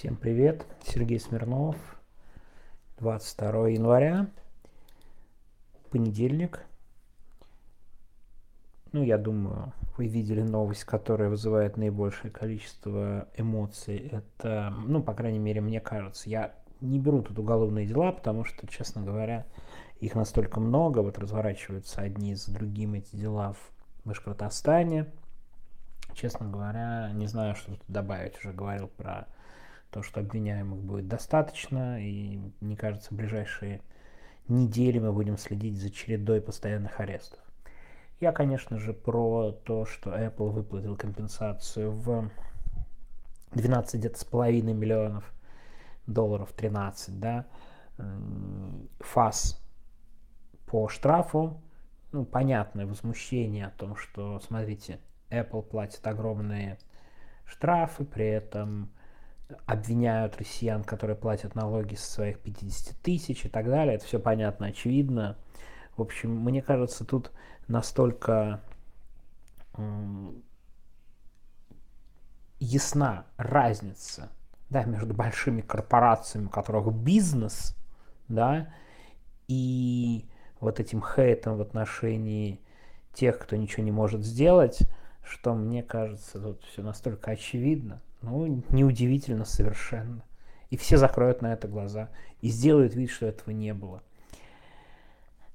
Всем привет, Сергей Смирнов, 22 января, понедельник. Ну, я думаю, вы видели новость, которая вызывает наибольшее количество эмоций. Это, ну, по крайней мере, мне кажется, я не беру тут уголовные дела, потому что, честно говоря, их настолько много, вот разворачиваются одни за другими эти дела в Башкортостане. Честно говоря, не знаю, что тут добавить. Уже говорил про то, что обвиняемых будет достаточно, и мне кажется, в ближайшие недели мы будем следить за чередой постоянных арестов. Я, конечно же, про то, что Apple выплатил компенсацию в 12 где-то с половиной миллионов долларов, 13, да, ФАС по штрафу, ну, понятное возмущение о том, что, смотрите, Apple платит огромные штрафы, при этом обвиняют россиян, которые платят налоги со своих 50 тысяч и так далее. Это все понятно, очевидно. В общем, мне кажется, тут настолько ясна разница да, между большими корпорациями, у которых бизнес, да, и вот этим хейтом в отношении тех, кто ничего не может сделать, что мне кажется, тут все настолько очевидно. Ну, неудивительно совершенно. И все закроют на это глаза и сделают вид, что этого не было.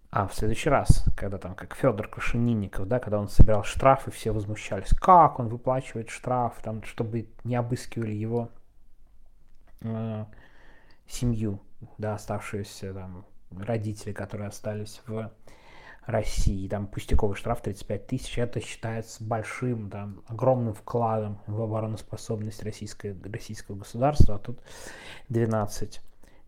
А в следующий раз, когда там, как Федор Крашенинников, да, когда он собирал штрафы, все возмущались, как он выплачивает штраф, там, чтобы не обыскивали его э, семью, да, оставшиеся там родители, которые остались в России, там пустяковый штраф 35 тысяч, это считается большим, там, огромным вкладом в обороноспособность российской, российского государства, а тут 12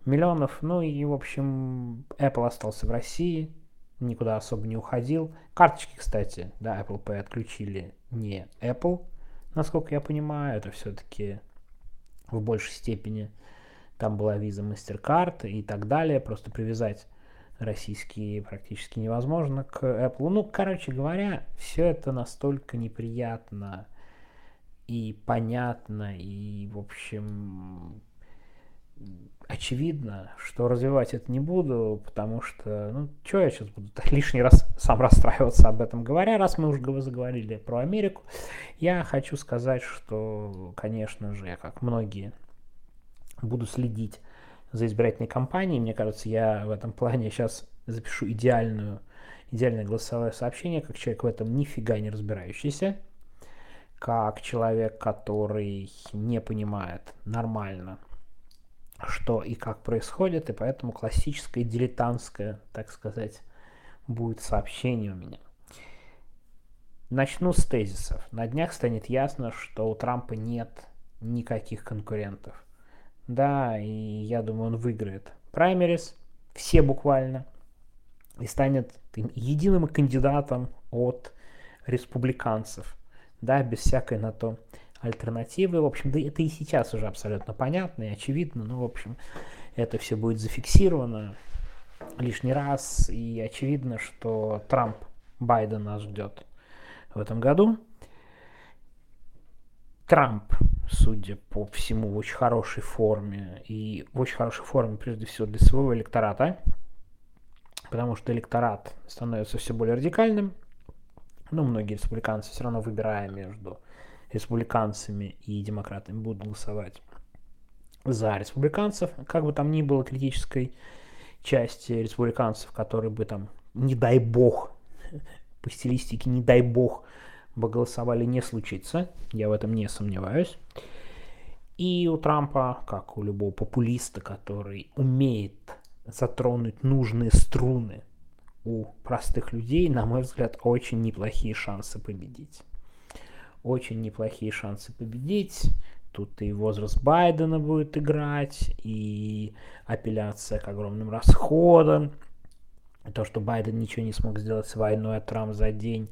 миллионов. Ну и, в общем, Apple остался в России, никуда особо не уходил. Карточки, кстати, да, Apple Pay отключили не Apple, насколько я понимаю, это все-таки в большей степени там была виза MasterCard и так далее, просто привязать российские практически невозможно к Apple. Ну, короче говоря, все это настолько неприятно и понятно, и, в общем, очевидно, что развивать это не буду, потому что, ну, что я сейчас буду лишний раз сам расстраиваться об этом говоря, раз мы уже заговорили про Америку, я хочу сказать, что, конечно же, как многие, буду следить за избирательной кампанией. Мне кажется, я в этом плане сейчас запишу идеальную, идеальное голосовое сообщение, как человек в этом нифига не разбирающийся, как человек, который не понимает нормально, что и как происходит, и поэтому классическое дилетантское, так сказать, будет сообщение у меня. Начну с тезисов. На днях станет ясно, что у Трампа нет никаких конкурентов. Да, и я думаю, он выиграет праймерис, все буквально, и станет единым кандидатом от республиканцев, да, без всякой на то альтернативы. В общем, да это и сейчас уже абсолютно понятно и очевидно, но, в общем, это все будет зафиксировано лишний раз, и очевидно, что Трамп Байден нас ждет в этом году. Трамп судя по всему, в очень хорошей форме. И в очень хорошей форме, прежде всего, для своего электората. Потому что электорат становится все более радикальным. Ну, многие республиканцы все равно выбирая между республиканцами и демократами будут голосовать за республиканцев. Как бы там ни было критической части республиканцев, которые бы там, не дай бог, по стилистике, не дай бог, голосовали не случится, я в этом не сомневаюсь. И у Трампа, как у любого популиста, который умеет затронуть нужные струны у простых людей, на мой взгляд, очень неплохие шансы победить. Очень неплохие шансы победить. Тут и возраст Байдена будет играть, и апелляция к огромным расходам. То, что Байден ничего не смог сделать с войной, а Трамп за день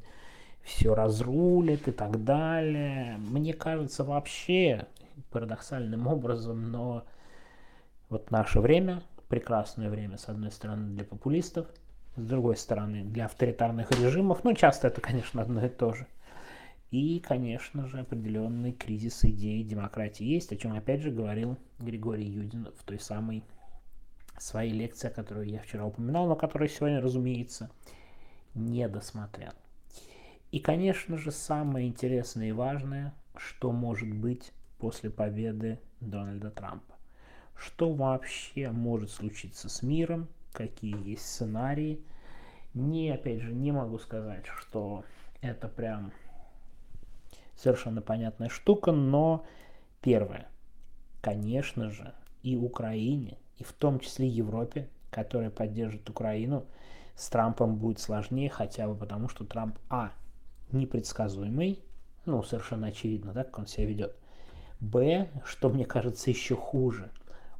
все разрулит и так далее. Мне кажется, вообще парадоксальным образом, но вот наше время, прекрасное время, с одной стороны, для популистов, с другой стороны, для авторитарных режимов, ну, часто это, конечно, одно и то же. И, конечно же, определенный кризис идеи демократии есть, о чем опять же говорил Григорий Юдин в той самой своей лекции, которую я вчера упоминал, но которую сегодня, разумеется, не досмотрел. И, конечно же, самое интересное и важное, что может быть после победы Дональда Трампа. Что вообще может случиться с миром, какие есть сценарии. Не, опять же, не могу сказать, что это прям совершенно понятная штука, но первое, конечно же, и Украине, и в том числе Европе, которая поддержит Украину, с Трампом будет сложнее, хотя бы потому, что Трамп, а, непредсказуемый, ну, совершенно очевидно, да, как он себя ведет. Б, что мне кажется еще хуже,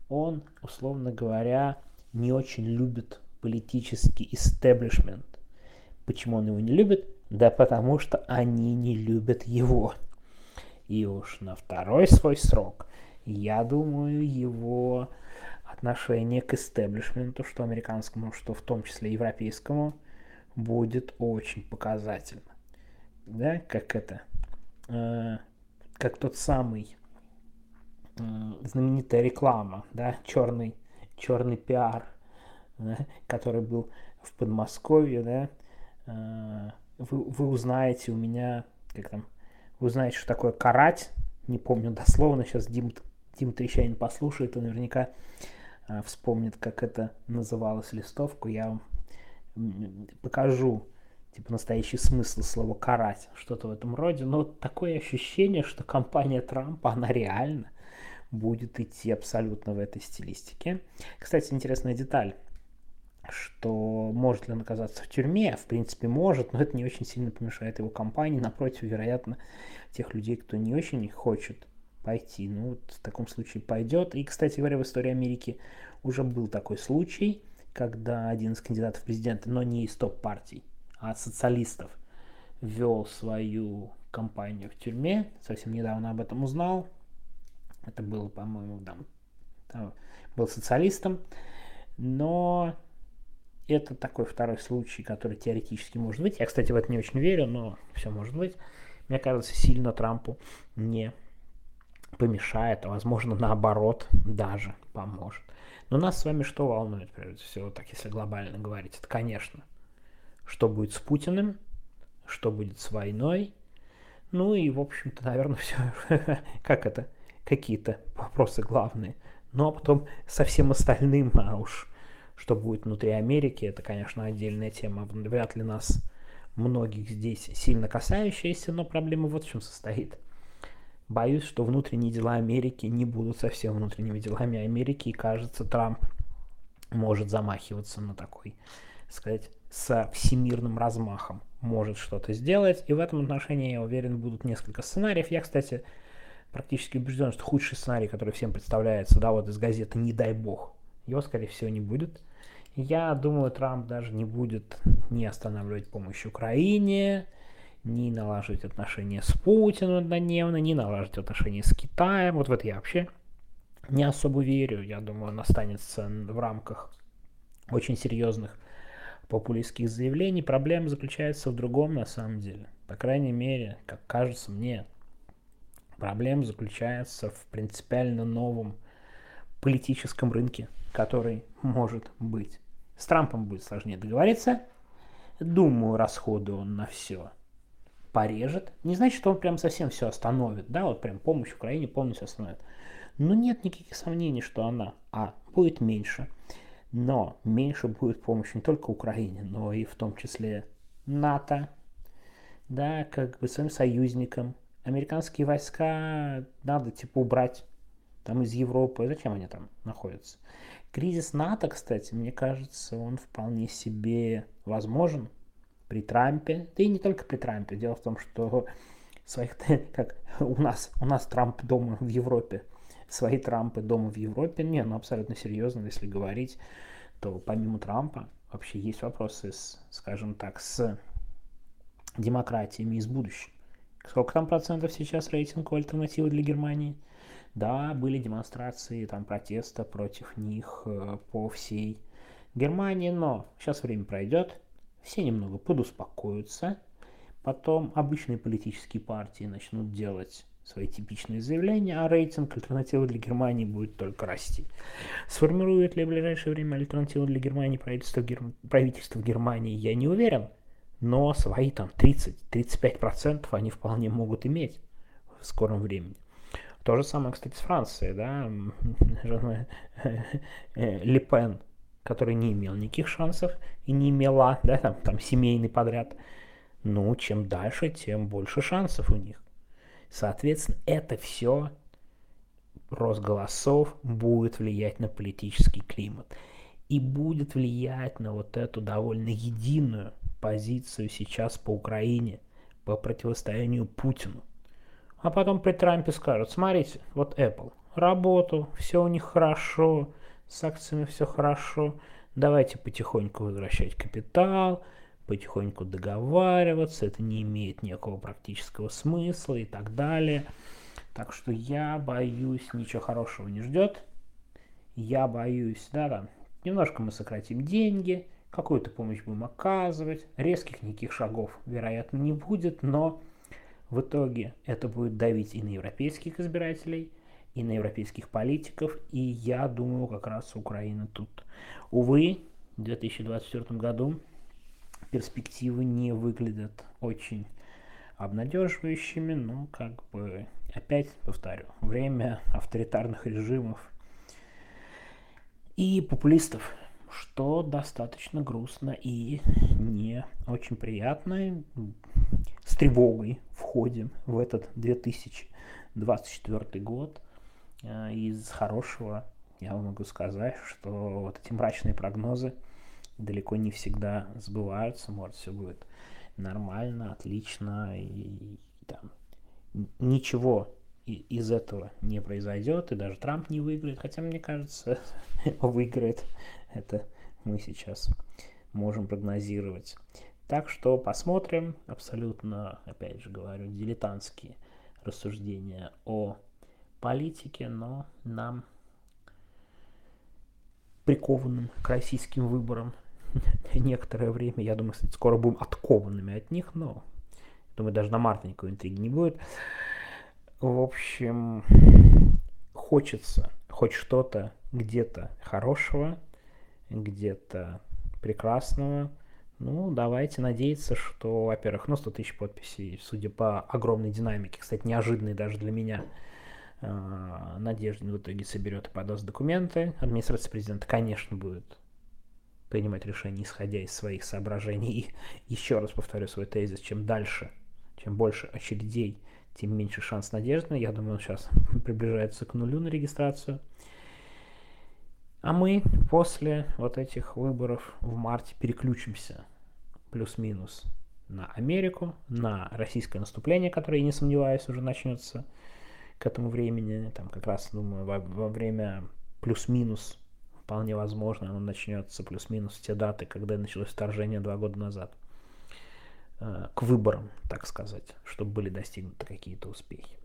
он, условно говоря, не очень любит политический истеблишмент. Почему он его не любит? Да потому что они не любят его. И уж на второй свой срок, я думаю, его отношение к истеблишменту, что американскому, что в том числе европейскому, будет очень показательно. Да, как это, э, как тот самый э, знаменитая реклама, да, черный, черный пиар, да, который был в Подмосковье, да, э, вы, вы узнаете у меня, как там, вы узнаете, что такое карать, не помню дословно, сейчас Дим, Дим Трещанин послушает, и наверняка э, вспомнит, как это называлось листовку, я вам покажу, типа, настоящий смысл слова «карать», что-то в этом роде, но такое ощущение, что компания Трампа, она реально будет идти абсолютно в этой стилистике. Кстати, интересная деталь что может ли он оказаться в тюрьме, в принципе может, но это не очень сильно помешает его компании, напротив, вероятно, тех людей, кто не очень хочет пойти, ну вот в таком случае пойдет. И, кстати говоря, в истории Америки уже был такой случай, когда один из кандидатов в президенты, но не из топ-партий, от социалистов, вел свою компанию в тюрьме, совсем недавно об этом узнал, это было, по-моему, там, там был социалистом, но это такой второй случай, который теоретически может быть. Я, кстати, в это не очень верю, но все может быть. Мне кажется, сильно Трампу не помешает, а возможно наоборот даже поможет. Но нас с вами что волнует, прежде всего, так если глобально говорить, это, конечно, что будет с Путиным, что будет с войной, ну и, в общем-то, наверное, все, как это, какие-то вопросы главные. Ну а потом со всем остальным, а уж что будет внутри Америки, это, конечно, отдельная тема. Вряд ли нас многих здесь сильно касающаяся, но проблема вот в чем состоит. Боюсь, что внутренние дела Америки не будут совсем внутренними делами Америки, и кажется, Трамп может замахиваться на такой, сказать, со всемирным размахом может что-то сделать. И в этом отношении, я уверен, будут несколько сценариев. Я, кстати, практически убежден, что худший сценарий, который всем представляется, да, вот из газеты «Не дай бог», его, скорее всего, не будет. Я думаю, Трамп даже не будет не останавливать помощь Украине, не налаживать отношения с Путиным однодневно, не налаживать отношения с Китаем. Вот в это я вообще не особо верю. Я думаю, он останется в рамках очень серьезных популистских заявлений. Проблема заключается в другом на самом деле. По крайней мере, как кажется мне, проблема заключается в принципиально новом политическом рынке который может быть. С Трампом будет сложнее договориться. Думаю, расходы он на все порежет. Не значит, что он прям совсем все остановит, да, вот прям помощь Украине полностью остановит. Но нет никаких сомнений, что она, а, будет меньше, но меньше будет помощи не только Украине, но и в том числе НАТО, да, как бы своим союзникам. Американские войска надо, типа, убрать там из Европы. Зачем они там находятся? Кризис НАТО, кстати, мне кажется, он вполне себе возможен при Трампе, да и не только при Трампе. Дело в том, что своих, как у нас, у нас Трамп дома в Европе, свои Трампы дома в Европе, не, ну абсолютно серьезно, если говорить, то помимо Трампа вообще есть вопросы, с, скажем так, с демократиями из будущего. Сколько там процентов сейчас рейтинг у альтернативы для Германии? Да, были демонстрации там протеста против них э, по всей Германии, но сейчас время пройдет, все немного подуспокоятся, Потом обычные политические партии начнут делать свои типичные заявления, а рейтинг альтернативы для Германии будет только расти. Сформирует ли в ближайшее время альтернативу для Германии правительство, Гер... правительство Германии, я не уверен, но свои там 30-35% они вполне могут иметь в скором времени. То же самое, кстати, с Францией, да, Ле Пен, который не имел никаких шансов и не имела, да, там, там семейный подряд, ну, чем дальше, тем больше шансов у них. Соответственно, это все рост голосов будет влиять на политический климат и будет влиять на вот эту довольно единую позицию сейчас по Украине, по противостоянию Путину. А потом при Трампе скажут, смотрите, вот Apple, работу, все у них хорошо, с акциями все хорошо, давайте потихоньку возвращать капитал, потихоньку договариваться, это не имеет никакого практического смысла и так далее. Так что я боюсь, ничего хорошего не ждет. Я боюсь, да, там, немножко мы сократим деньги, какую-то помощь будем оказывать, резких никаких шагов, вероятно, не будет, но в итоге это будет давить и на европейских избирателей, и на европейских политиков, и я думаю, как раз Украина тут. Увы, в 2024 году перспективы не выглядят очень обнадеживающими, но как бы опять повторю, время авторитарных режимов и популистов, что достаточно грустно и не очень приятно. С тревогой входим в этот 2024 год. Э, из хорошего я могу сказать, что вот эти мрачные прогнозы – далеко не всегда сбываются, может, все будет нормально, отлично, и, и там ничего из этого не произойдет, и даже Трамп не выиграет, хотя, мне кажется, выиграет. Это мы сейчас можем прогнозировать. Так что посмотрим. Абсолютно, опять же говорю, дилетантские рассуждения о политике, но нам прикованным к российским выборам некоторое время. Я думаю, кстати, скоро будем откованными от них, но думаю, даже на марта никакой интриги не будет. В общем, хочется хоть что-то где-то хорошего, где-то прекрасного. Ну, давайте надеяться, что, во-первых, ну, 100 тысяч подписей, судя по огромной динамике, кстати, неожиданной даже для меня, а, Надеждин в итоге соберет и подаст документы. Администрация президента, конечно, будет принимать решения, исходя из своих соображений. И еще раз повторю свой тезис, чем дальше, чем больше очередей, тем меньше шанс надежды. Я думаю, он сейчас приближается к нулю на регистрацию. А мы после вот этих выборов в марте переключимся плюс-минус на Америку, на российское наступление, которое, я не сомневаюсь, уже начнется к этому времени. Там как раз, думаю, во, во время плюс-минус вполне возможно, оно начнется плюс-минус в те даты, когда началось вторжение два года назад. Э, к выборам, так сказать, чтобы были достигнуты какие-то успехи.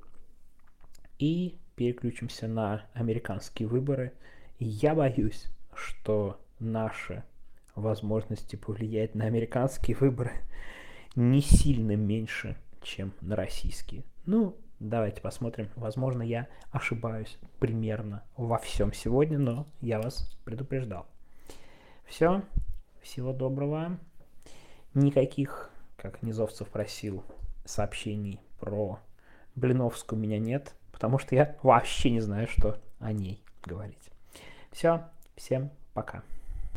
И переключимся на американские выборы. Я боюсь, что наши возможности повлиять на американские выборы не сильно меньше, чем на российские. Ну, Давайте посмотрим. Возможно, я ошибаюсь примерно во всем сегодня, но я вас предупреждал. Все. Всего доброго. Никаких, как Низовцев просил, сообщений про Блиновскую у меня нет, потому что я вообще не знаю, что о ней говорить. Все. Всем пока.